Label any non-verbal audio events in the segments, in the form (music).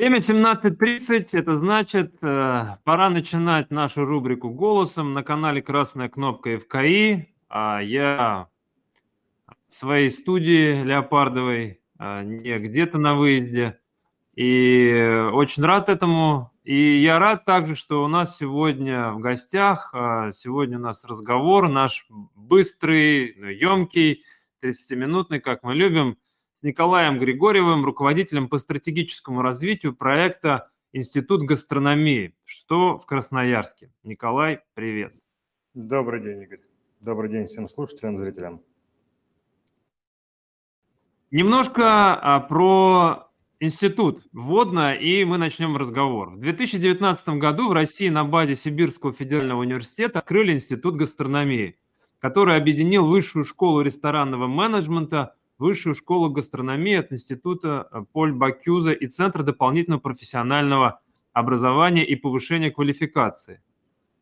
Время 17.30, это значит, э, пора начинать нашу рубрику «Голосом» на канале «Красная кнопка ФКИ». А я в своей студии Леопардовой, а не где-то на выезде. И очень рад этому. И я рад также, что у нас сегодня в гостях, а, сегодня у нас разговор наш быстрый, емкий, 30-минутный, как мы любим – с Николаем Григорьевым, руководителем по стратегическому развитию проекта Институт гастрономии, что в Красноярске. Николай, привет. Добрый день, Игорь. Добрый день всем слушателям, зрителям. Немножко а, про институт вводно, и мы начнем разговор. В 2019 году в России на базе Сибирского федерального университета открыли Институт гастрономии, который объединил высшую школу ресторанного менеджмента – Высшую школу гастрономии от Института э, Поль Бакюза и Центра дополнительного профессионального образования и повышения квалификации.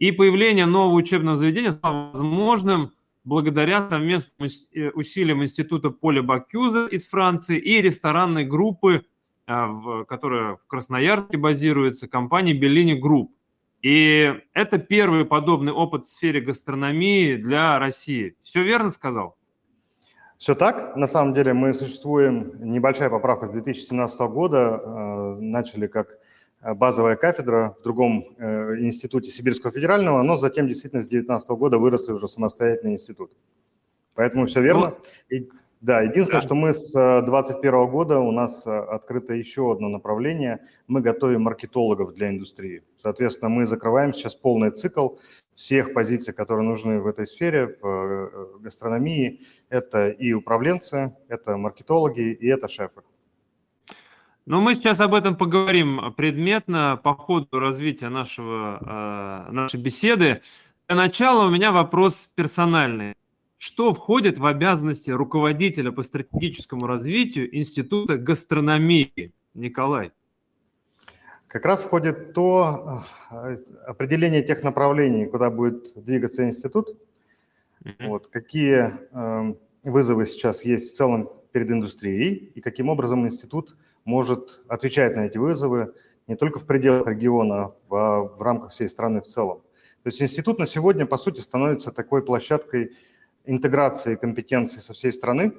И появление нового учебного заведения стало возможным благодаря совместным э, усилиям Института Поля Бакюза из Франции и ресторанной группы, э, которая в Красноярске базируется, компании Bellini Group. И это первый подобный опыт в сфере гастрономии для России. Все верно сказал? Все так. На самом деле мы существуем, небольшая поправка с 2017 года, э, начали как э, базовая кафедра в другом э, институте Сибирского федерального, но затем действительно с 2019 года вырос уже самостоятельный институт. Поэтому все верно. Ну, И, да, единственное, да. что мы с 2021 года, у нас открыто еще одно направление, мы готовим маркетологов для индустрии. Соответственно, мы закрываем сейчас полный цикл всех позиций, которые нужны в этой сфере, в э, гастрономии. Это и управленцы, это маркетологи, и это шефы. Ну, мы сейчас об этом поговорим предметно по ходу развития нашего, э, нашей беседы. Для начала у меня вопрос персональный. Что входит в обязанности руководителя по стратегическому развитию Института гастрономии? Николай. Как раз входит то э, определение тех направлений, куда будет двигаться институт, mm-hmm. вот, какие э, вызовы сейчас есть в целом перед индустрией и каким образом институт может отвечать на эти вызовы не только в пределах региона, а в рамках всей страны в целом. То есть институт на сегодня, по сути, становится такой площадкой интеграции компетенций со всей страны,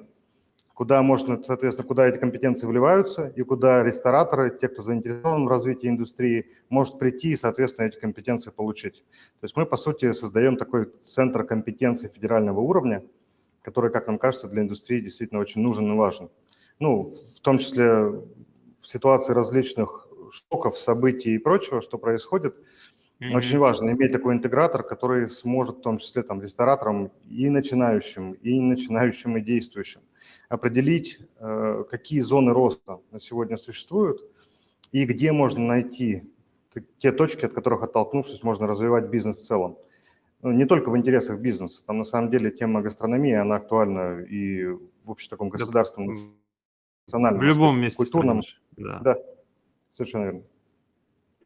куда можно, соответственно, куда эти компетенции вливаются и куда рестораторы, те, кто заинтересован в развитии индустрии, может прийти и, соответственно, эти компетенции получить. То есть мы, по сути, создаем такой центр компетенций федерального уровня, который, как нам кажется, для индустрии действительно очень нужен и важен. Ну, в том числе в ситуации различных шоков, событий и прочего, что происходит, mm-hmm. очень важно иметь такой интегратор, который сможет в том числе там рестораторам и начинающим, и не начинающим, и действующим определить, э, какие зоны роста на сегодня существуют и где можно найти те точки, от которых оттолкнувшись, можно развивать бизнес в целом. Ну, не только в интересах бизнеса. Там на самом деле тема гастрономии, она актуальна и в общем таком государственном, национальном, в любом месте, культурном. Да. да, совершенно верно.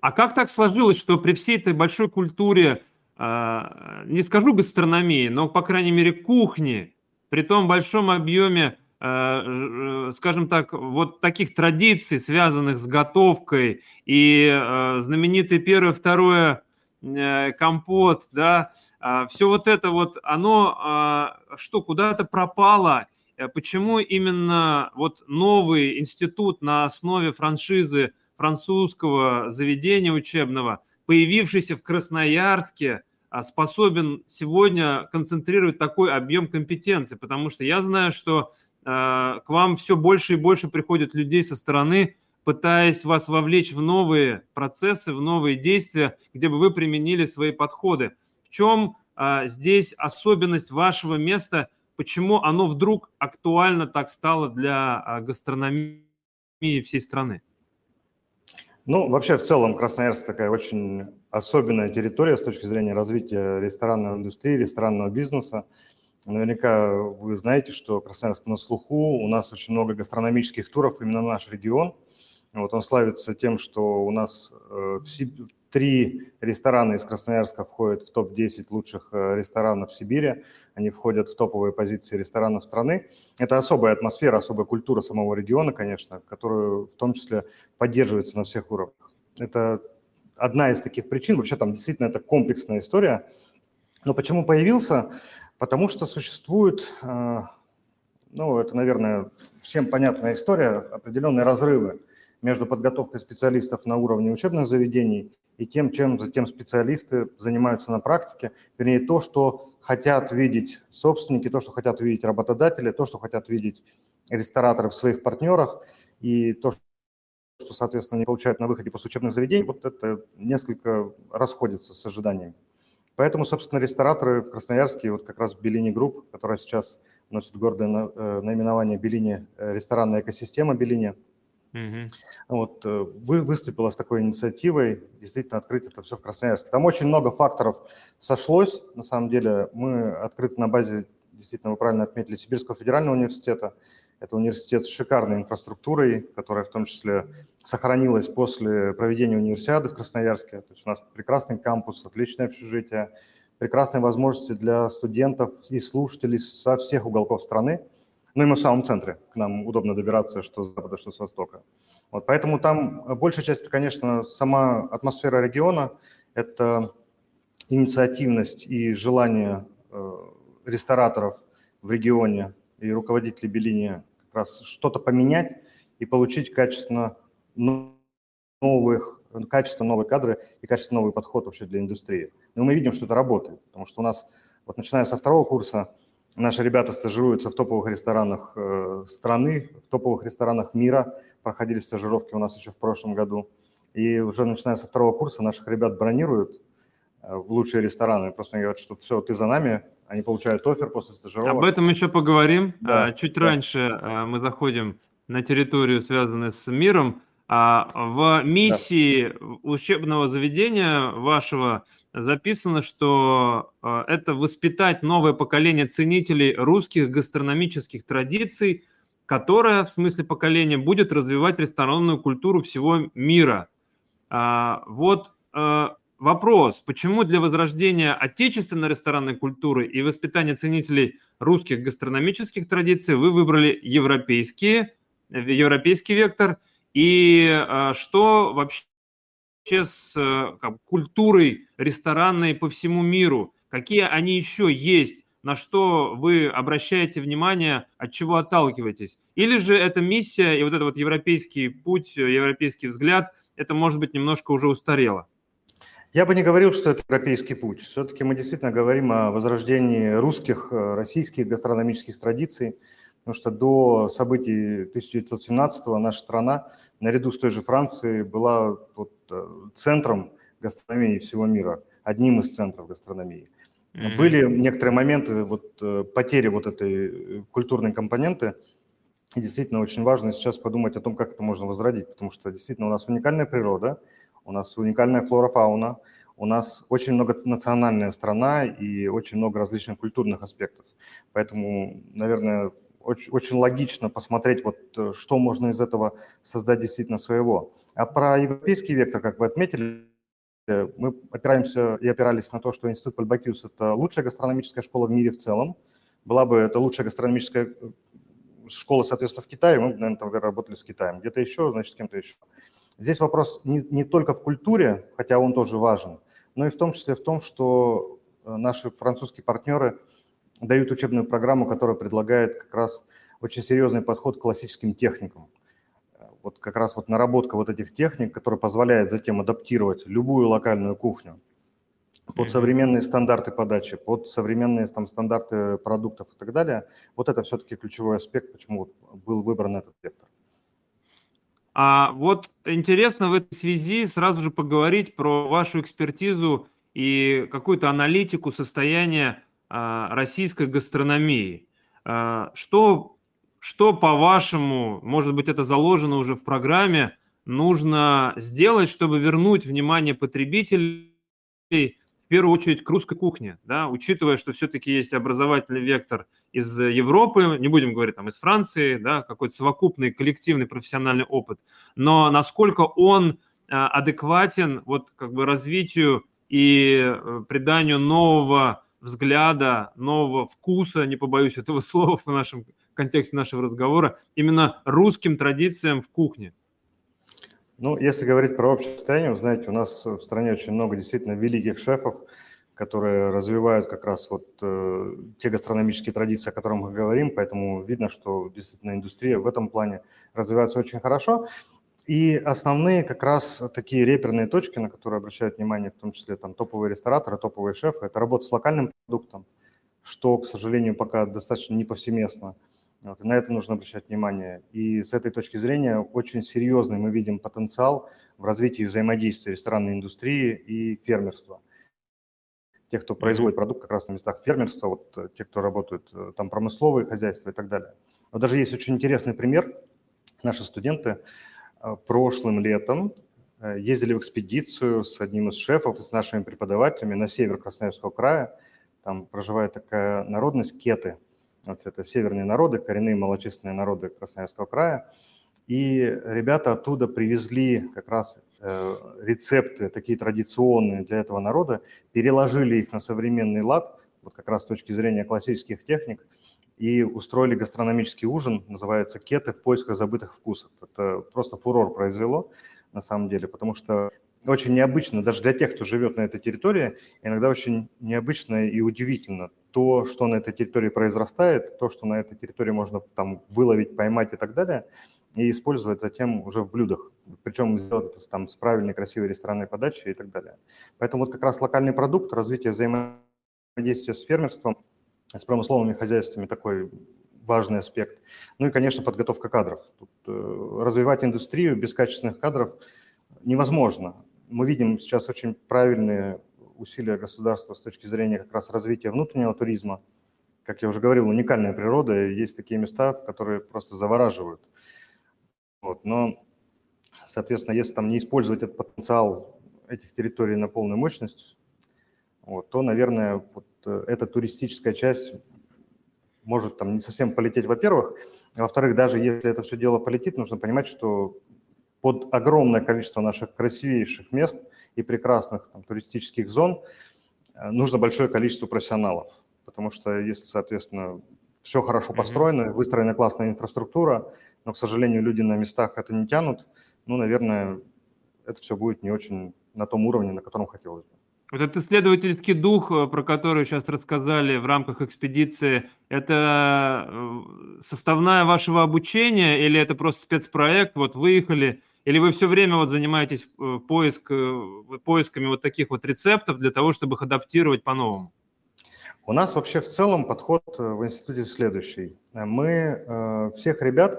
А как так сложилось, что при всей этой большой культуре, э, не скажу гастрономии, но, по крайней мере, кухни, при том большом объеме скажем так, вот таких традиций, связанных с готовкой, и э, знаменитый первое, второе э, компот, да, а, все вот это вот, оно а, что, куда-то пропало, почему именно вот новый институт на основе франшизы французского заведения учебного, появившийся в Красноярске, а, способен сегодня концентрировать такой объем компетенций, потому что я знаю, что Э, к вам все больше и больше приходит людей со стороны, пытаясь вас вовлечь в новые процессы, в новые действия, где бы вы применили свои подходы. В чем э, здесь особенность вашего места, почему оно вдруг актуально так стало для э, гастрономии всей страны? Ну, вообще, в целом, Красноярск такая очень особенная территория с точки зрения развития ресторанной индустрии, ресторанного бизнеса. Наверняка вы знаете, что Красноярск на слуху, у нас очень много гастрономических туров именно на наш регион. Вот он славится тем, что у нас э, три ресторана из Красноярска входят в топ-10 лучших э, ресторанов Сибири. Они входят в топовые позиции ресторанов страны. Это особая атмосфера, особая культура самого региона, конечно, которую в том числе поддерживается на всех уровнях. Это одна из таких причин. Вообще там действительно это комплексная история. Но почему появился? Потому что существует, э, ну, это, наверное, всем понятная история, определенные разрывы между подготовкой специалистов на уровне учебных заведений и тем, чем затем специалисты занимаются на практике, вернее, то, что хотят видеть собственники, то, что хотят видеть работодатели, то, что хотят видеть рестораторы в своих партнерах, и то, что, соответственно, они получают на выходе после учебных заведений, вот это несколько расходится с ожиданиями. Поэтому, собственно, рестораторы в Красноярске, вот как раз Белини Групп, которая сейчас носит гордое э, наименование Белини, э, ресторанная экосистема Белини, Угу. Вот, э, вы выступила с такой инициативой, действительно открыть это все в Красноярске. Там очень много факторов сошлось, на самом деле. Мы открыты на базе, действительно, вы правильно отметили, Сибирского федерального университета. Это университет с шикарной инфраструктурой, которая в том числе сохранилась после проведения универсиады в Красноярске. То есть у нас прекрасный кампус, отличное общежитие, прекрасные возможности для студентов и слушателей со всех уголков страны. Ну и мы в самом центре, к нам удобно добираться что с запада, что с востока. Вот, поэтому там большая часть, конечно, сама атмосфера региона, это инициативность и желание э, рестораторов в регионе и руководителей Белини как раз что-то поменять и получить качественно новых, качественно новые кадры и качественно новый подход вообще для индустрии. Но мы видим, что это работает, потому что у нас, вот начиная со второго курса, Наши ребята стажируются в топовых ресторанах э, страны, в топовых ресторанах мира. Проходили стажировки у нас еще в прошлом году. И уже начиная со второго курса наших ребят бронируют э, в лучшие рестораны. Просто говорят, что все, ты за нами, они получают офер после стажировки. Об этом еще поговорим. Да, Чуть да. раньше э, мы заходим на территорию, связанную с миром. А в миссии да. учебного заведения вашего записано, что это воспитать новое поколение ценителей русских гастрономических традиций, которое в смысле поколения будет развивать ресторанную культуру всего мира. А, вот вопрос, почему для возрождения отечественной ресторанной культуры и воспитания ценителей русских гастрономических традиций вы выбрали европейские, европейский вектор, и э, что вообще с э, как, культурой ресторанной по всему миру? Какие они еще есть? На что вы обращаете внимание, от чего отталкиваетесь? Или же эта миссия и вот этот вот европейский путь, европейский взгляд, это может быть немножко уже устарело? Я бы не говорил, что это европейский путь. Все-таки мы действительно говорим о возрождении русских, э, российских гастрономических традиций, потому что до событий 1917-го наша страна, наряду с той же Францией, была вот Э, центром гастрономии всего мира, одним из центров гастрономии. Mm-hmm. Были некоторые моменты вот, э, потери вот этой культурной компоненты, и действительно очень важно сейчас подумать о том, как это можно возродить, потому что действительно у нас уникальная природа, у нас уникальная флора-фауна, у нас очень многонациональная страна и очень много различных культурных аспектов. Поэтому, наверное, очень, очень логично посмотреть, вот, что можно из этого создать действительно своего. А про европейский вектор, как вы отметили, мы опираемся и опирались на то, что Институт Пальбакиус – это лучшая гастрономическая школа в мире в целом. Была бы это лучшая гастрономическая э, школа, соответственно, в Китае, мы, наверное, тогда работали с Китаем. Где-то еще, значит, с кем-то еще. Здесь вопрос не, не только в культуре, хотя он тоже важен, но и в том числе в том, что э, наши французские партнеры дают учебную программу, которая предлагает как раз очень серьезный подход к классическим техникам вот как раз вот наработка вот этих техник, которая позволяет затем адаптировать любую локальную кухню под современные стандарты подачи, под современные там стандарты продуктов и так далее. Вот это все-таки ключевой аспект, почему был выбран этот вектор. А вот интересно в этой связи сразу же поговорить про вашу экспертизу и какую-то аналитику состояния а, российской гастрономии. А, что что, по-вашему, может быть, это заложено уже в программе, нужно сделать, чтобы вернуть внимание потребителей первую очередь к русской кухне, да, учитывая, что все-таки есть образовательный вектор из Европы, не будем говорить там из Франции, да, какой-то совокупный коллективный профессиональный опыт, но насколько он адекватен вот как бы развитию и э, приданию нового взгляда, нового вкуса, не побоюсь этого (laughs) слова в нашем в контексте нашего разговора, именно русским традициям в кухне? Ну, если говорить про общее состояние, вы знаете, у нас в стране очень много действительно великих шефов, которые развивают как раз вот э, те гастрономические традиции, о которых мы говорим, поэтому видно, что действительно индустрия в этом плане развивается очень хорошо. И основные как раз такие реперные точки, на которые обращают внимание, в том числе там топовые рестораторы, топовые шефы, это работа с локальным продуктом, что, к сожалению, пока достаточно не повсеместно. Вот, и на это нужно обращать внимание. И с этой точки зрения очень серьезный мы видим потенциал в развитии взаимодействия ресторанной индустрии и фермерства. Те, кто производит продукт как раз на местах фермерства, вот э, те, кто работают э, там промысловые хозяйства и так далее. Но даже есть очень интересный пример. Наши студенты э, прошлым летом ездили в экспедицию с одним из шефов и с нашими преподавателями на север Красноярского края. Там проживает такая народность кеты – это северные народы, коренные малочисленные народы Красноярского края. И ребята оттуда привезли как раз э, рецепты, такие традиционные для этого народа, переложили их на современный лад, вот как раз с точки зрения классических техник, и устроили гастрономический ужин, называется «Кеты в поисках забытых вкусов». Это просто фурор произвело на самом деле, потому что очень необычно, даже для тех, кто живет на этой территории, иногда очень необычно и удивительно то, что на этой территории произрастает, то, что на этой территории можно там выловить, поймать и так далее, и использовать затем уже в блюдах. Причем сделать это там с правильной, красивой ресторанной подачей и так далее. Поэтому вот как раз локальный продукт, развитие взаимодействия с фермерством, с промысловыми хозяйствами такой важный аспект. Ну и, конечно, подготовка кадров. Тут, э, развивать индустрию без качественных кадров невозможно. Мы видим сейчас очень правильные усилия государства с точки зрения как раз развития внутреннего туризма. Как я уже говорил, уникальная природа, и есть такие места, которые просто завораживают. Вот, но, соответственно, если там не использовать этот потенциал этих территорий на полную мощность, вот, то, наверное, вот э, эта туристическая часть может там не совсем полететь, во-первых. А во-вторых, даже если это все дело полетит, нужно понимать, что под огромное количество наших красивейших мест и прекрасных там, туристических зон э, нужно большое количество профессионалов. Потому что если, соответственно, все хорошо построено, выстроена классная инфраструктура, но, к сожалению, люди на местах это не тянут, ну, наверное, это все будет не очень на том уровне, на котором хотелось бы. Вот этот исследовательский дух, э, про который сейчас рассказали в рамках экспедиции, это э, составная вашего обучения или это просто спецпроект? Вот выехали, или вы все время вот занимаетесь э, поиск, э, поисками вот таких вот рецептов для того, чтобы их адаптировать по-новому? У нас вообще в целом подход э, в институте следующий. Мы всех ребят,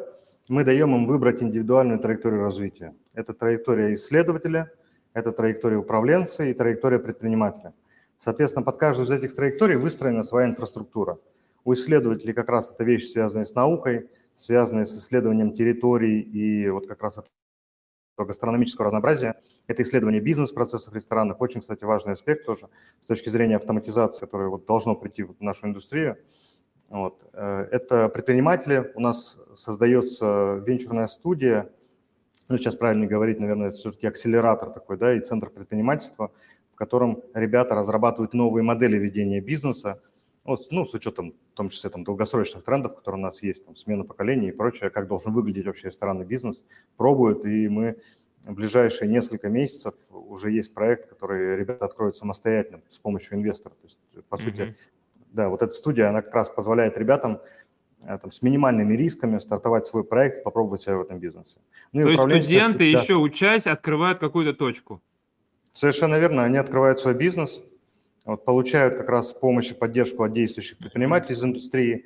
мы даем им выбрать индивидуальную траекторию развития. Это траектория исследователя, это траектория управленца и траектория предпринимателя. Соответственно, под каждую из этих траекторий выстроена своя инфраструктура. У исследователей как раз это вещи, связанные с наукой, связанные с исследованием территорий и вот как раз гастрономического разнообразия. Это исследование бизнес-процессов в ресторанах. Очень, кстати, важный аспект тоже с точки зрения автоматизации, которая вот должно прийти в нашу индустрию. Вот. Э, это предприниматели. У нас создается венчурная студия, ну, сейчас правильно говорить, наверное, это все-таки акселератор такой, да, и центр предпринимательства, в котором ребята разрабатывают новые модели ведения бизнеса, вот, ну, с учетом, в том числе, там, долгосрочных трендов, которые у нас есть, там, смена поколений и прочее, как должен выглядеть вообще ресторанный бизнес, пробуют, и мы в ближайшие несколько месяцев уже есть проект, который ребята откроют самостоятельно с помощью инвестора. То есть, по mm-hmm. сути, да, вот эта студия, она как раз позволяет ребятам э, там, с минимальными рисками стартовать свой проект, попробовать себя в этом бизнесе. Ну, То есть студенты, да. еще учась, открывают какую-то точку? Совершенно верно, они открывают свой бизнес – вот, получают как раз помощь и поддержку от действующих предпринимателей из индустрии.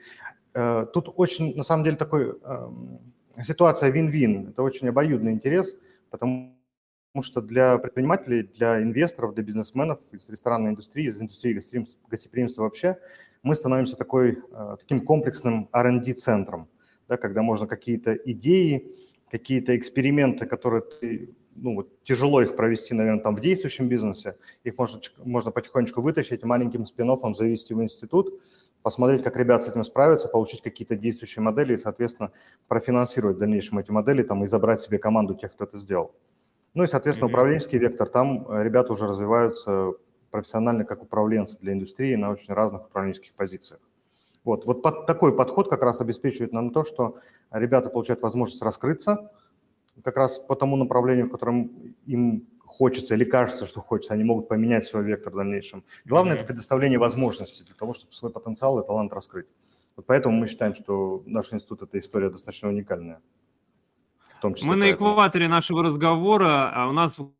Э, тут очень, на самом деле, такой эм, ситуация вин-вин. Это очень обоюдный интерес, потому что для предпринимателей, для инвесторов, для бизнесменов из ресторанной индустрии, из индустрии гостеприимства вообще, мы становимся такой, э, таким комплексным R&D-центром, да, когда можно какие-то идеи, какие-то эксперименты, которые ты ну, вот тяжело их провести, наверное, там в действующем бизнесе. Их можно, можно потихонечку вытащить, маленьким спин завести в институт, посмотреть, как ребят с этим справятся, получить какие-то действующие модели и, соответственно, профинансировать в дальнейшем эти модели там, и забрать себе команду тех, кто это сделал. Ну и, соответственно, mm-hmm. управленческий вектор, там ребята уже развиваются профессионально как управленцы для индустрии на очень разных управленческих позициях. Вот, вот под, такой подход как раз обеспечивает нам то, что ребята получают возможность раскрыться как раз по тому направлению, в котором им хочется или кажется, что хочется, они могут поменять свой вектор в дальнейшем. Главное mm-hmm. это предоставление возможностей для того, чтобы свой потенциал и талант раскрыть. Вот поэтому мы считаем, что наш институт – это история достаточно уникальная. В том числе мы поэтому. на экваторе нашего разговора, а у нас в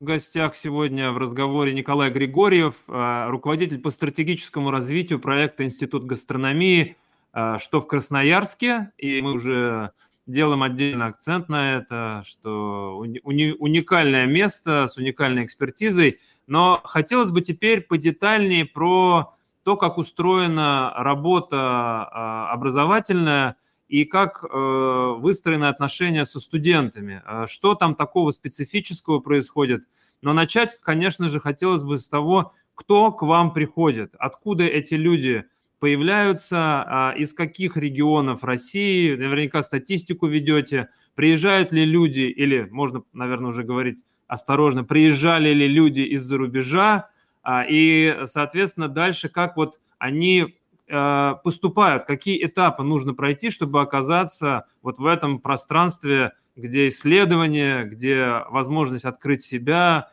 гостях сегодня в разговоре Николай Григорьев, а, руководитель по стратегическому развитию проекта Институт гастрономии, а, что в Красноярске, и мы уже делаем отдельный акцент на это, что уни- уникальное место с уникальной экспертизой. Но хотелось бы теперь подетальнее про то, как устроена работа а, образовательная и как э, выстроены отношения со студентами. А что там такого специфического происходит? Но начать, конечно же, хотелось бы с того, кто к вам приходит, откуда эти люди появляются, а, из каких регионов России, наверняка статистику ведете, приезжают ли люди, или можно, наверное, уже говорить осторожно, приезжали ли люди из-за рубежа, а, и, соответственно, дальше как вот они а, поступают, какие этапы нужно пройти, чтобы оказаться вот в этом пространстве, где исследование, где возможность открыть себя,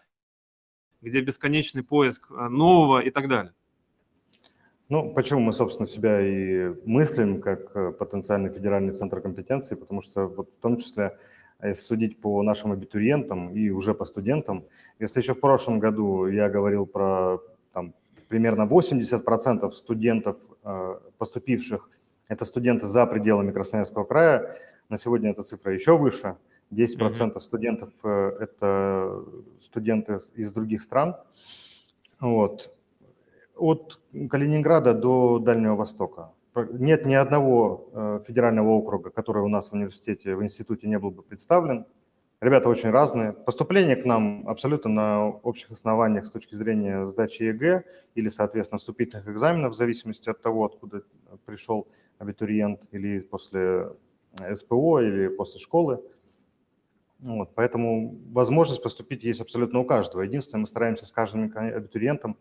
где бесконечный поиск нового и так далее. Ну, почему мы, собственно, себя и мыслим как э, потенциальный федеральный центр компетенции, потому что вот в том числе, если судить по нашим абитуриентам и уже по студентам, если еще в прошлом году я говорил про там, примерно 80% студентов, э, поступивших, это студенты за пределами Красноярского края, на сегодня эта цифра еще выше, 10% mm-hmm. студентов э, – это студенты из других стран. Вот от Калининграда до Дальнего Востока. Нет ни одного э, федерального округа, который у нас в университете, в институте не был бы представлен. Ребята очень разные. Поступление к нам абсолютно на общих основаниях с точки зрения сдачи ЕГЭ или, соответственно, вступительных экзаменов, в зависимости от того, откуда пришел абитуриент, или после СПО, или после школы. Вот, поэтому возможность поступить есть абсолютно у каждого. Единственное, мы стараемся с каждым абитуриентом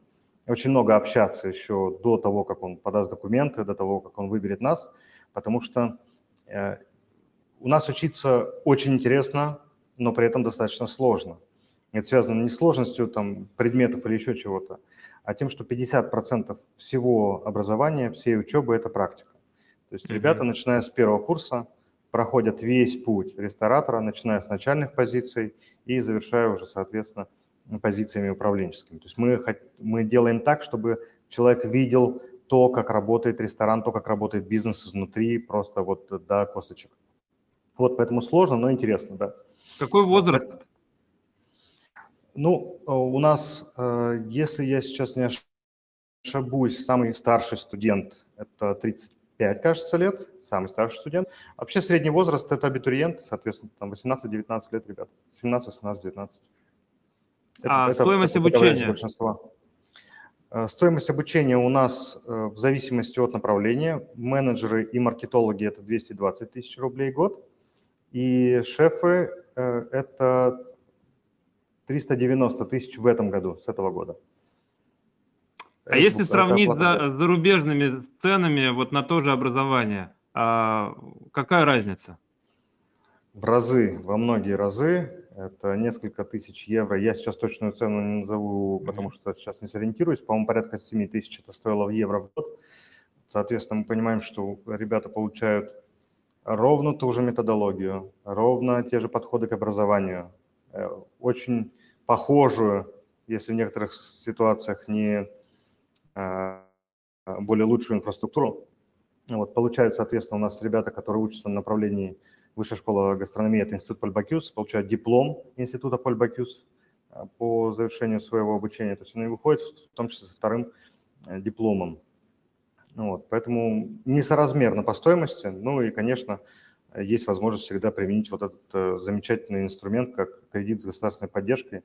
очень много общаться еще до того, как он подаст документы, до того, как он выберет нас, потому что э, у нас учиться очень интересно, но при этом достаточно сложно. Это связано не с сложностью там, предметов или еще чего-то, а тем, что 50% всего образования, всей учебы – это практика. То есть mm-hmm. ребята, начиная с первого курса, проходят весь путь ресторатора, начиная с начальных позиций и завершая уже, соответственно, позициями управленческими. То есть мы, мы делаем так, чтобы человек видел то, как работает ресторан, то, как работает бизнес изнутри, просто вот до косточек. Вот, поэтому сложно, но интересно, да. Какой возраст? Ну, у нас, э, если я сейчас не ошибусь, самый старший студент – это 35, кажется, лет, самый старший студент. Вообще средний возраст – это абитуриент, соответственно, там 18-19 лет, ребят, 17, 18, 19. Это, а это, стоимость это обучения? Большинства. Э, стоимость обучения у нас э, в зависимости от направления. Менеджеры и маркетологи – это 220 тысяч рублей в год. И шефы э, – это 390 тысяч в этом году, с этого года. А это, если сравнить за, с зарубежными ценами вот на то же образование, а какая разница? В разы, во многие разы. Это несколько тысяч евро. Я сейчас точную цену не назову, потому что сейчас не сориентируюсь. По-моему, порядка 7 тысяч это стоило в евро в год. Соответственно, мы понимаем, что ребята получают ровно ту же методологию, ровно те же подходы к образованию, э, очень похожую, если в некоторых ситуациях не а, более лучшую инфраструктуру. Вот, получают, соответственно, у нас ребята, которые учатся на направлении Высшая школа гастрономии – это институт Поль Бакюс, получает диплом института Поль Бакюс э, по завершению своего обучения. То есть он и выходит в том числе со вторым э, дипломом. Вот, поэтому несоразмерно по стоимости. Ну и, конечно, есть возможность всегда применить вот этот э, замечательный инструмент, как кредит с государственной поддержкой,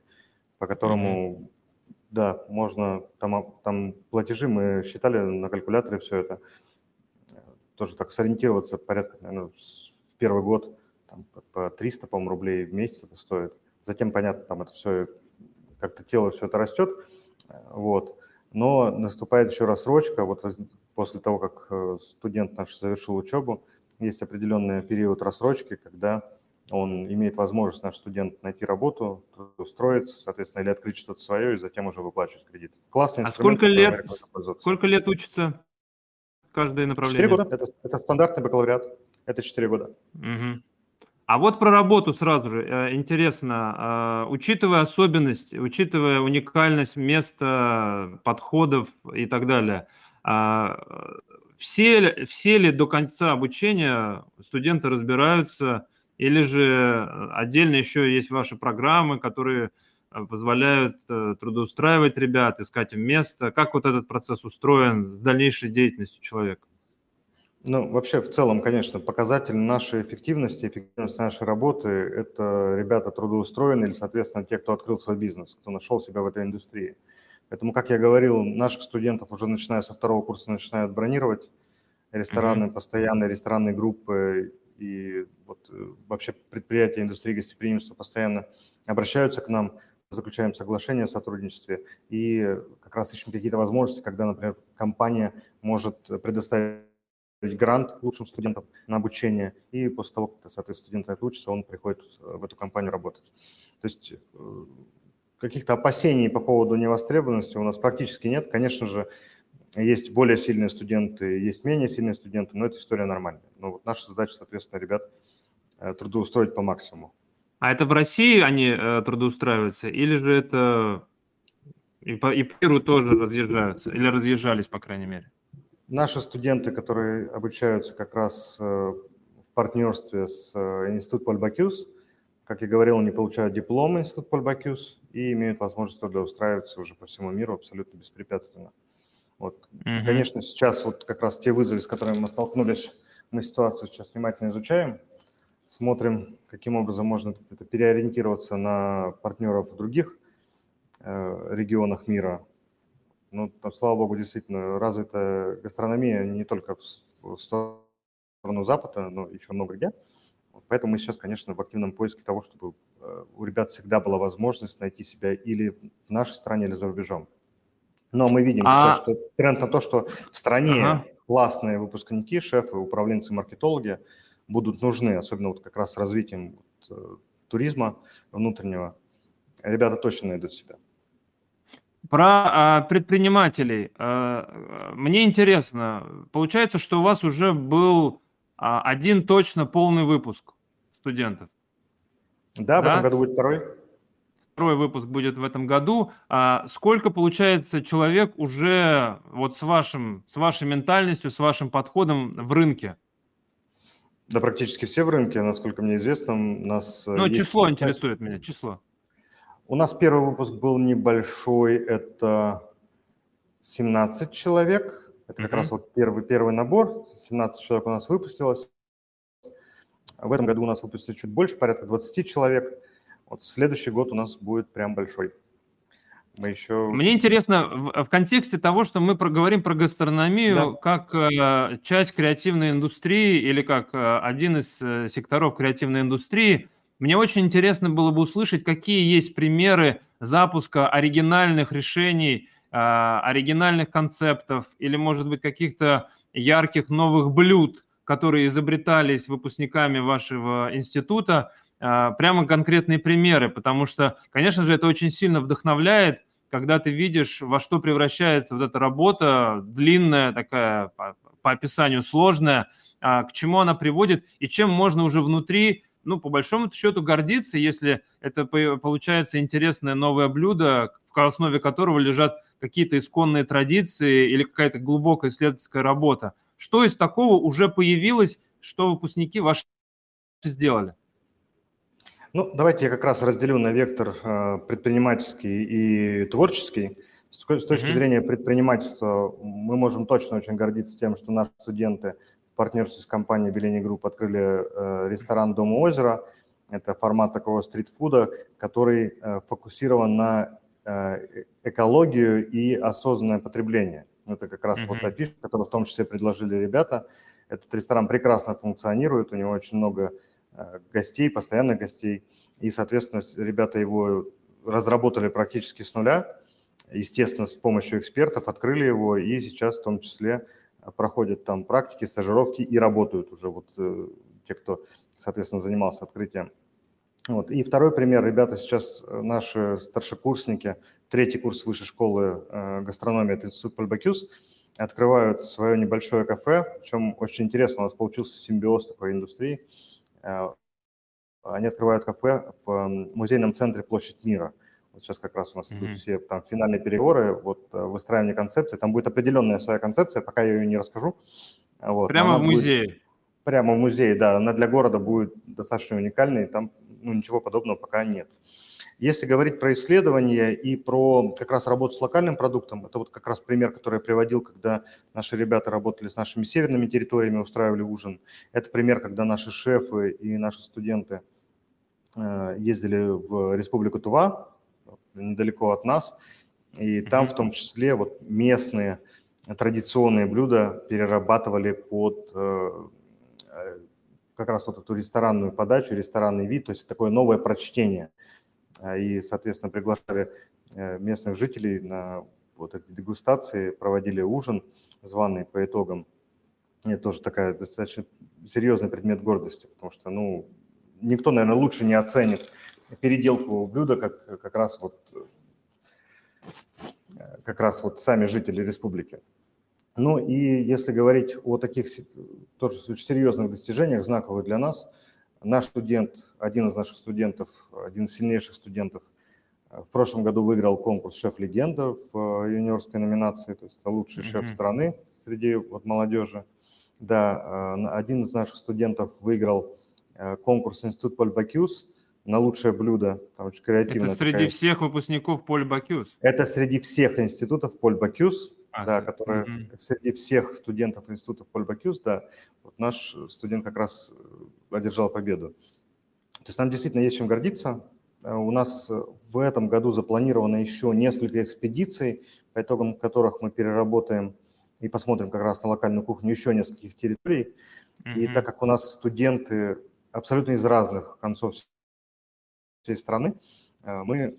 по которому, mm-hmm. да, можно, там, там платежи, мы считали на калькуляторе все это, тоже так сориентироваться порядка, наверное, первый год там, по 300, по рублей в месяц это стоит. затем, понятно, там это все, как-то тело все это растет, вот. Но наступает еще рассрочка, вот после того, как э, студент наш завершил учебу, есть определенный период рассрочки, когда он имеет возможность, наш студент, найти работу, устроиться, соответственно, или открыть что-то свое, и затем уже выплачивать кредит. Классный а сколько лет, сколько лет учится каждое направление? Четыре года. Это, это стандартный бакалавриат. Это четыре года. Угу. А вот про работу сразу же э, интересно, э, учитывая особенность, учитывая уникальность места, подходов и так далее, а, все, все ли до конца обучения студенты разбираются, или же отдельно еще есть ваши программы, которые э, позволяют трудоустраивать ребят, искать им место? Как вот этот процесс устроен с дальнейшей деятельностью человека? Ну, вообще, в целом, конечно, показатель нашей эффективности, эффективности нашей работы – это ребята трудоустроенные или, соответственно, те, кто открыл свой бизнес, кто нашел себя в этой индустрии. Поэтому, как я говорил, наших студентов уже начиная со второго курса начинают бронировать рестораны, mm-hmm. постоянные ресторанные группы и вот э, вообще предприятия индустрии гостеприимства постоянно обращаются к нам, заключаем соглашение о сотрудничестве и как раз ищем какие-то возможности, когда, например, компания может предоставить грант лучшим студентам на обучение, и после того, как, соответственно, студент отучится, он приходит э, в эту компанию работать. То есть э, каких-то опасений по поводу невостребованности у нас практически нет. Конечно же, есть более сильные студенты, есть менее сильные студенты, но эта история нормальная. Но вот наша задача, соответственно, ребят э, трудоустроить по максимуму. А это в России они трудоустраиваются, или же это и по, и по миру тоже разъезжаются, или разъезжались, по крайней мере? Наши студенты, которые обучаются как раз э, в партнерстве с э, Институтом Поль Бакюс, как я говорил, они получают диплом Институт Поль Бакюс и имеют возможность туда устраиваться уже по всему миру абсолютно беспрепятственно. Вот. Mm-hmm. Конечно, сейчас вот как раз те вызовы, с которыми мы столкнулись, мы ситуацию сейчас внимательно изучаем, смотрим, каким образом можно это переориентироваться на партнеров в других э, регионах мира, ну, там, слава богу, действительно, развита гастрономия не только в сторону Запада, но еще много где. Поэтому мы сейчас, конечно, в активном поиске того, чтобы э, у ребят всегда была возможность найти себя или в нашей стране, или за рубежом. Но мы видим а... что тренд на то, что в стране ага. классные выпускники, шефы, управленцы, маркетологи будут нужны, особенно вот как раз с развитием э, туризма внутреннего. Ребята точно найдут себя. Про а, предпринимателей. А, мне интересно, получается, что у вас уже был а, один точно полный выпуск студентов. Да, в этом году будет второй. Второй выпуск будет в этом году. А сколько, получается, человек уже вот с, вашим, с вашей ментальностью, с вашим подходом в рынке? Да, практически все в рынке, насколько мне известно. У нас э, ну, число интересует меня, число. У нас первый выпуск был небольшой, это 17 человек. Это как mm-hmm. раз вот первый, первый набор. 17 человек у нас выпустилось. В этом году у нас выпустится чуть больше, порядка 20 человек. Вот следующий год у нас будет прям большой. Мы еще... Мне интересно, в, в контексте того, что мы проговорим про гастрономию да. как э, часть креативной индустрии или как э, один из э, секторов креативной индустрии, мне очень интересно было бы услышать, какие есть примеры запуска оригинальных решений, а, оригинальных концептов или, может быть, каких-то ярких новых блюд, которые изобретались выпускниками вашего института, а, прямо конкретные примеры, потому что, конечно же, это очень сильно вдохновляет, когда ты видишь, во что превращается вот эта работа, длинная такая, по, по описанию сложная, а, к чему она приводит и чем можно уже внутри ну, по большому счету гордиться, если это получается интересное новое блюдо, в основе которого лежат какие-то исконные традиции или какая-то глубокая исследовательская работа. Что из такого уже появилось, что выпускники ваши сделали? Ну, давайте я как раз разделю на вектор э, предпринимательский и творческий. С точки mm-hmm. зрения предпринимательства мы можем точно очень гордиться тем, что наши студенты партнерстве с компанией Белени Групп открыли э, ресторан Дома озера. Это формат такого стритфуда, который э, фокусирован на э, экологию и осознанное потребление. Это как раз mm-hmm. вот та фишка, которую в том числе предложили ребята. Этот ресторан прекрасно функционирует, у него очень много гостей, постоянных гостей. и, соответственно, ребята его разработали практически с нуля, естественно, с помощью экспертов открыли его, и сейчас в том числе проходят там практики, стажировки и работают уже вот э, те, кто, соответственно, занимался открытием. Вот. И второй пример. Ребята сейчас, э, наши старшекурсники, третий курс высшей школы э, гастрономии, это институт Пальбакюс, открывают свое небольшое кафе, причем очень интересно, у нас получился симбиоз такой индустрии. Они открывают кафе в музейном центре Площадь Мира. Вот сейчас как раз у нас mm-hmm. идут все там финальные переговоры, вот выстраивание концепции. Там будет определенная своя концепция, пока я ее не расскажу. Вот, Прямо в музее? Будет... Прямо в музее, да. Она для города будет достаточно уникальной, там ну, ничего подобного пока нет. Если говорить про исследования и про как раз работу с локальным продуктом, это вот как раз пример, который я приводил, когда наши ребята работали с нашими северными территориями, устраивали ужин. Это пример, когда наши шефы и наши студенты э, ездили в Республику Тува, недалеко от нас, и там в том числе вот местные традиционные блюда перерабатывали под э, э, как раз вот эту ресторанную подачу, ресторанный вид, то есть такое новое прочтение. А, и, соответственно, приглашали э, местных жителей на вот эти дегустации, проводили ужин званый по итогам. Это тоже такая достаточно серьезный предмет гордости, потому что, ну, никто, наверное, лучше не оценит переделку блюда, как, как раз вот как раз вот сами жители республики. Ну и если говорить о таких тоже очень серьезных достижениях, знаковых для нас, наш студент, один из наших студентов, один из сильнейших студентов, э, в прошлом году выиграл конкурс «Шеф-легенда» в э, юниорской номинации, то есть лучший mm-hmm. шеф страны среди вот, молодежи. Да, э, один из наших студентов выиграл конкурс «Институт Поль Бакюс», на лучшее блюдо, там очень креативно. Это среди такая... всех выпускников Поль Бакюс? Это среди всех институтов Поль Бакюс, а, да, которые mm-hmm. среди всех студентов института Польбакюс, да, вот наш студент как раз э, одержал победу. То есть нам действительно есть чем гордиться. Э, у нас в этом году запланировано еще несколько экспедиций, по итогам которых мы переработаем и посмотрим как раз на локальную кухню еще нескольких территорий. Mm-hmm. И так как у нас студенты абсолютно из разных концов всей страны, э, мы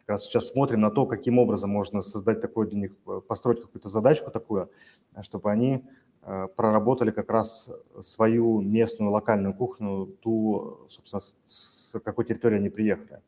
как раз сейчас смотрим на то, каким образом можно создать такой для них, э, построить какую-то задачку такую, чтобы они э, проработали как раз свою местную локальную кухню, ту, собственно, с какой территории они приехали.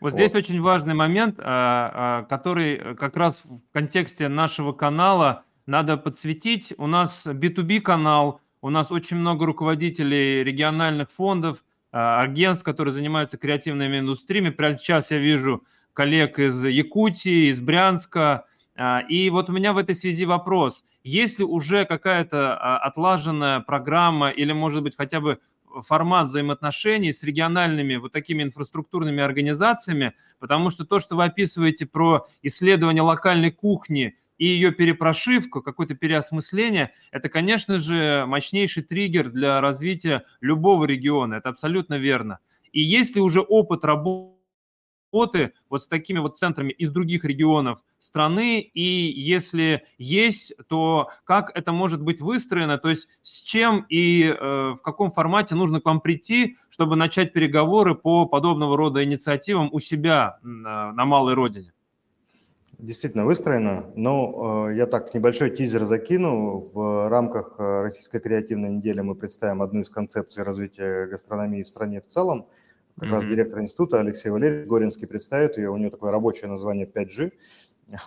Вот, вот. здесь очень важный момент, а, а, который как раз в контексте нашего канала надо подсветить. У нас B2B канал, у нас очень много руководителей региональных фондов, агентств, которые занимаются креативными индустриями. Прямо сейчас я вижу коллег из Якутии, из Брянска. А, и вот у меня в этой связи вопрос. Есть ли уже какая-то а, отлаженная программа или, может быть, хотя бы формат взаимоотношений с региональными вот такими инфраструктурными организациями, потому что то, что вы описываете про исследование локальной кухни и ее перепрошивку, какое-то переосмысление, это, конечно же, мощнейший триггер для развития любого региона. Это абсолютно верно. И есть ли уже опыт работы вот с такими вот центрами из других регионов страны, и если есть, то как это может быть выстроено, то есть с чем и э, в каком формате нужно к вам прийти, чтобы начать переговоры по подобного рода инициативам у себя на, на малой родине? Действительно выстроено, но э, я так небольшой тизер закину. В рамках э, Российской креативной недели мы представим одну из концепций развития гастрономии в стране в целом – как mm-hmm. раз директор института Алексей Валерьевич Горинский представит ее. У нее такое рабочее название 5G. (laughs)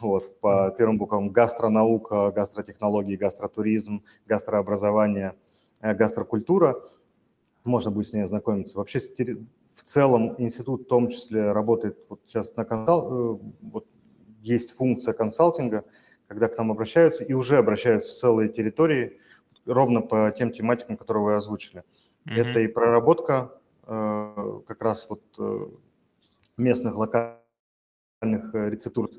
Вот, по первым буквам гастронаука, гастротехнологии, гастротуризм, гастрообразование, э, гастрокультура. Можно будет с ней ознакомиться. Вообще в целом институт в том числе работает вот сейчас на консал, э, вот есть функция консалтинга, когда к нам обращаются и уже обращаются в целые территории ровно по тем тематикам, которые вы озвучили. Mm-hmm. Это и проработка Э, как раз вот э, местных локальных э, рецептур,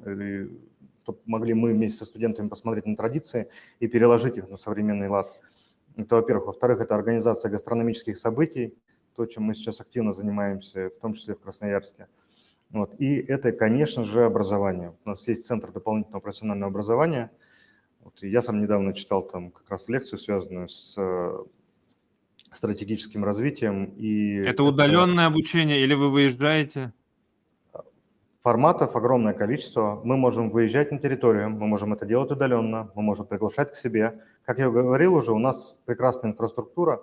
чтобы могли мы вместе со студентами посмотреть на традиции и переложить их на современный лад. Это, во-первых. Во-вторых, это организация гастрономических событий, то, чем мы сейчас активно занимаемся, в том числе в Красноярске. Вот. И это, конечно же, образование. У нас есть Центр дополнительного профессионального образования. Вот. И я сам недавно читал там как раз лекцию, связанную с стратегическим развитием. И это удаленное это... обучение или вы выезжаете? Форматов огромное количество. Мы можем выезжать на территорию, мы можем это делать удаленно, мы можем приглашать к себе. Как я говорил уже, у нас прекрасная инфраструктура.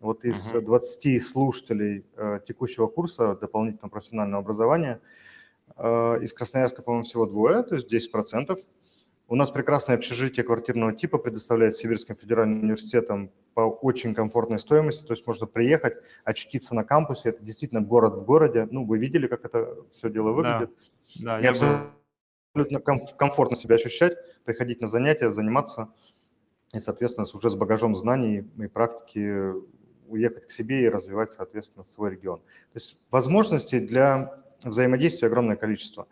Вот из uh-huh. 20 слушателей э, текущего курса дополнительного профессионального образования э, из Красноярска, по-моему, всего двое, то есть 10%. У нас прекрасное общежитие квартирного типа предоставляет Сибирским федеральным университетом по очень комфортной стоимости, то есть можно приехать, очутиться на кампусе, это действительно город в городе, ну, вы видели, как это все дело выглядит. Да, да я абсолютно ком- комфортно себя ощущать, приходить на занятия, заниматься, и, соответственно, уже с багажом знаний и практики уехать к себе и развивать, соответственно, свой регион. То есть возможностей для взаимодействия огромное количество.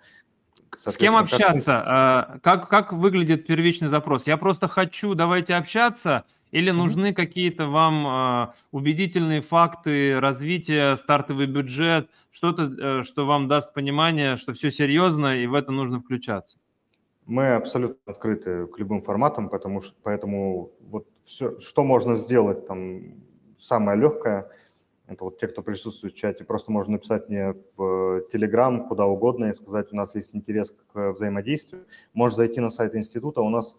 С кем общаться? Как... как, как выглядит первичный запрос? Я просто хочу, давайте общаться, или нужны mm-hmm. какие-то вам а, убедительные факты развития, стартовый бюджет, что-то, э, что вам даст понимание, что все серьезно и в это нужно включаться? Мы абсолютно открыты к любым форматам, потому что поэтому вот все, что можно сделать там самое легкое – это вот те, кто присутствует в чате, просто можно написать мне в Telegram, куда угодно, и сказать, у нас есть интерес к взаимодействию. Можешь зайти на сайт института, у нас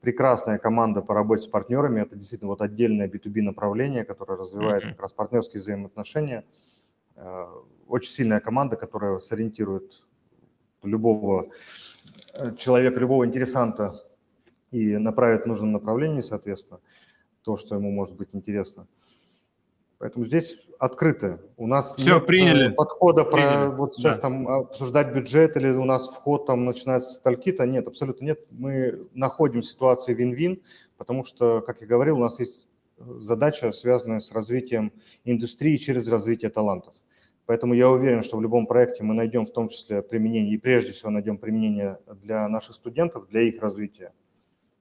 прекрасная команда по работе с партнерами. Это действительно вот отдельное B2B направление, которое развивает как раз партнерские взаимоотношения. Э, очень сильная команда, которая сориентирует любого э, человека, любого интересанта и направит в нужном направлении, соответственно, то, что ему может быть интересно. Поэтому здесь открыто. У нас Все, нет приняли. подхода приняли. про вот сейчас да. там обсуждать бюджет или у нас вход там начинается с тальки-то. Нет, абсолютно нет. Мы находим ситуации вин-вин, потому что, как я говорил, у нас есть задача, связанная с развитием индустрии через развитие талантов. Поэтому я уверен, что в любом проекте мы найдем в том числе применение, и прежде всего найдем применение для наших студентов, для их развития.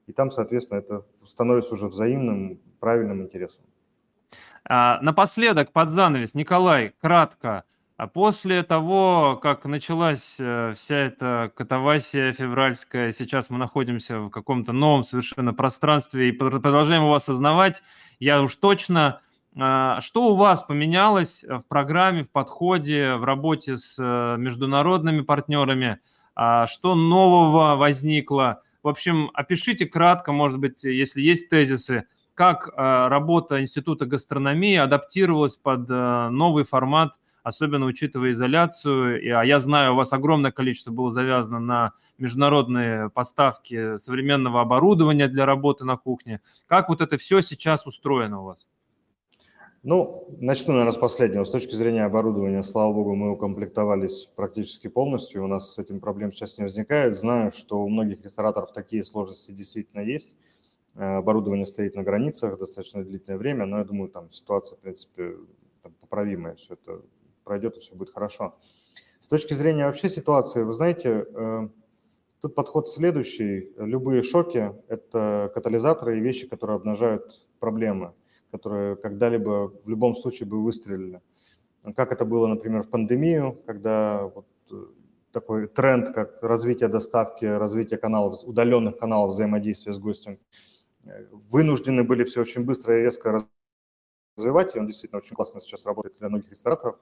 И там, соответственно, это становится уже взаимным, правильным интересом. А, напоследок, под занавес, Николай, кратко. А после того, как началась э, вся эта катавасия февральская, сейчас мы находимся в каком-то новом совершенно пространстве и продолжаем его осознавать, я уж точно... А, что у вас поменялось в программе, в подходе, в работе с э, международными партнерами? Что нового возникло? В общем, опишите кратко, может быть, если есть тезисы, как э, работа Института гастрономии адаптировалась под э, новый формат, особенно учитывая изоляцию. А я знаю, у вас огромное количество было завязано на международные поставки современного оборудования для работы на кухне. Как вот это все сейчас устроено у вас? Ну, начну, наверное, с последнего. С точки зрения оборудования, слава богу, мы укомплектовались практически полностью. У нас с этим проблем сейчас не возникает. Знаю, что у многих рестораторов такие сложности действительно есть. Э, оборудование стоит на границах достаточно длительное время, но я думаю, там ситуация, в принципе, там, поправимая, все это пройдет и все будет хорошо. С точки зрения вообще ситуации, вы знаете, э, тут подход следующий. Любые шоки – это катализаторы и вещи, которые обнажают проблемы, которые когда-либо в любом случае бы выстрелили. Как это было, например, в пандемию, когда вот э, такой тренд, как развитие доставки, развитие каналов, удаленных каналов взаимодействия с гостем – вынуждены были все очень быстро и резко развивать, и он действительно очень классно сейчас работает для многих рестораторов,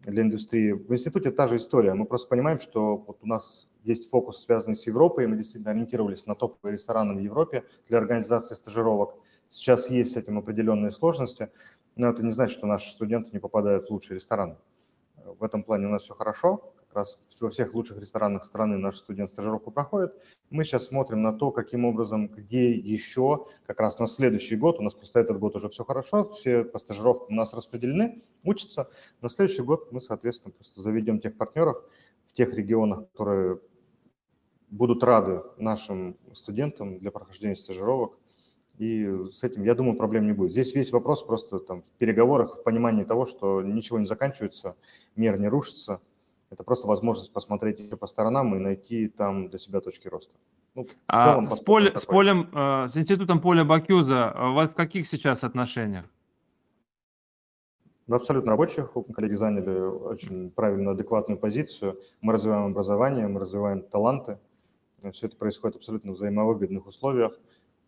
для индустрии. В институте та же история. Мы просто понимаем, что вот у нас есть фокус, связанный с Европой, и мы действительно ориентировались на топовые рестораны в Европе для организации стажировок. Сейчас есть с этим определенные сложности, но это не значит, что наши студенты не попадают в лучшие рестораны. В этом плане у нас все хорошо раз во всех лучших ресторанах страны наш студент стажировку проходит. Мы сейчас смотрим на то, каким образом, где еще, как раз на следующий год, у нас просто этот год уже все хорошо, все по стажировкам у нас распределены, учатся. На следующий год мы, соответственно, просто заведем тех партнеров в тех регионах, которые будут рады нашим студентам для прохождения стажировок. И с этим, я думаю, проблем не будет. Здесь весь вопрос просто там в переговорах, в понимании того, что ничего не заканчивается, мир не рушится, это просто возможность посмотреть еще по сторонам и найти там для себя точки роста. Ну, а целом, с, поле, с полем, э, с институтом Поля Бакюза у вас в каких сейчас отношениях? В абсолютно рабочих. Коллеги заняли очень правильную, адекватную позицию. Мы развиваем образование, мы развиваем таланты. Все это происходит абсолютно в взаимовыгодных условиях.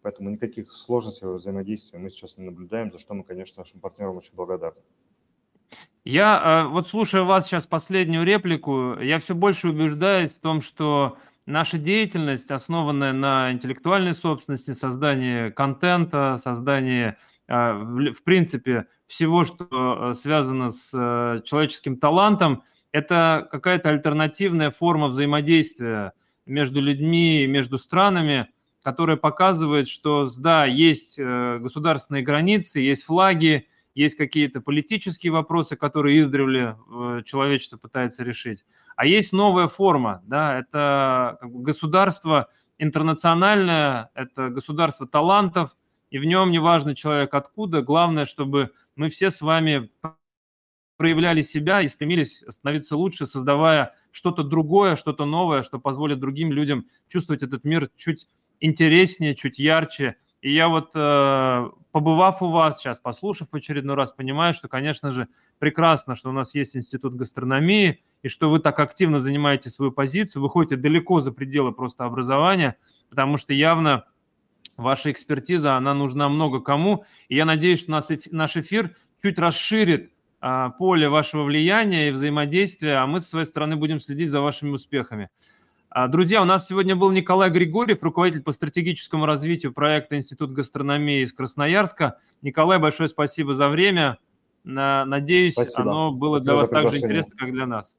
Поэтому никаких сложностей во взаимодействии мы сейчас не наблюдаем, за что мы, конечно, нашим партнерам очень благодарны. Я вот слушая вас сейчас последнюю реплику, я все больше убеждаюсь в том, что наша деятельность, основанная на интеллектуальной собственности, создании контента, создании, в принципе, всего, что связано с человеческим талантом, это какая-то альтернативная форма взаимодействия между людьми, между странами, которая показывает, что да, есть э, государственные границы, есть флаги, есть какие-то политические вопросы, которые издревле э, человечество пытается решить. А есть новая форма, да, это государство интернациональное, это государство талантов, и в нем неважно человек откуда, главное, чтобы мы все с вами проявляли себя и стремились становиться лучше, создавая что-то другое, что-то новое, что позволит другим людям чувствовать этот мир чуть интереснее, чуть ярче. И я вот, э, побывав у вас сейчас, послушав в очередной раз, понимаю, что, конечно же, прекрасно, что у нас есть институт гастрономии, и что вы так активно занимаете свою позицию, вы ходите далеко за пределы просто образования, потому что явно ваша экспертиза, она нужна много кому. И я надеюсь, что наш эфир чуть расширит а, поле вашего влияния и взаимодействия, а мы со своей стороны будем следить за вашими успехами. А, друзья, у нас сегодня был Николай Григорьев, руководитель по стратегическому развитию проекта Институт гастрономии из Красноярска. Николай, большое спасибо за время. Надеюсь, спасибо. оно было спасибо для вас так же интересно, как для нас.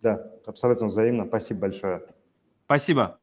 Да, абсолютно взаимно. Спасибо большое. Спасибо.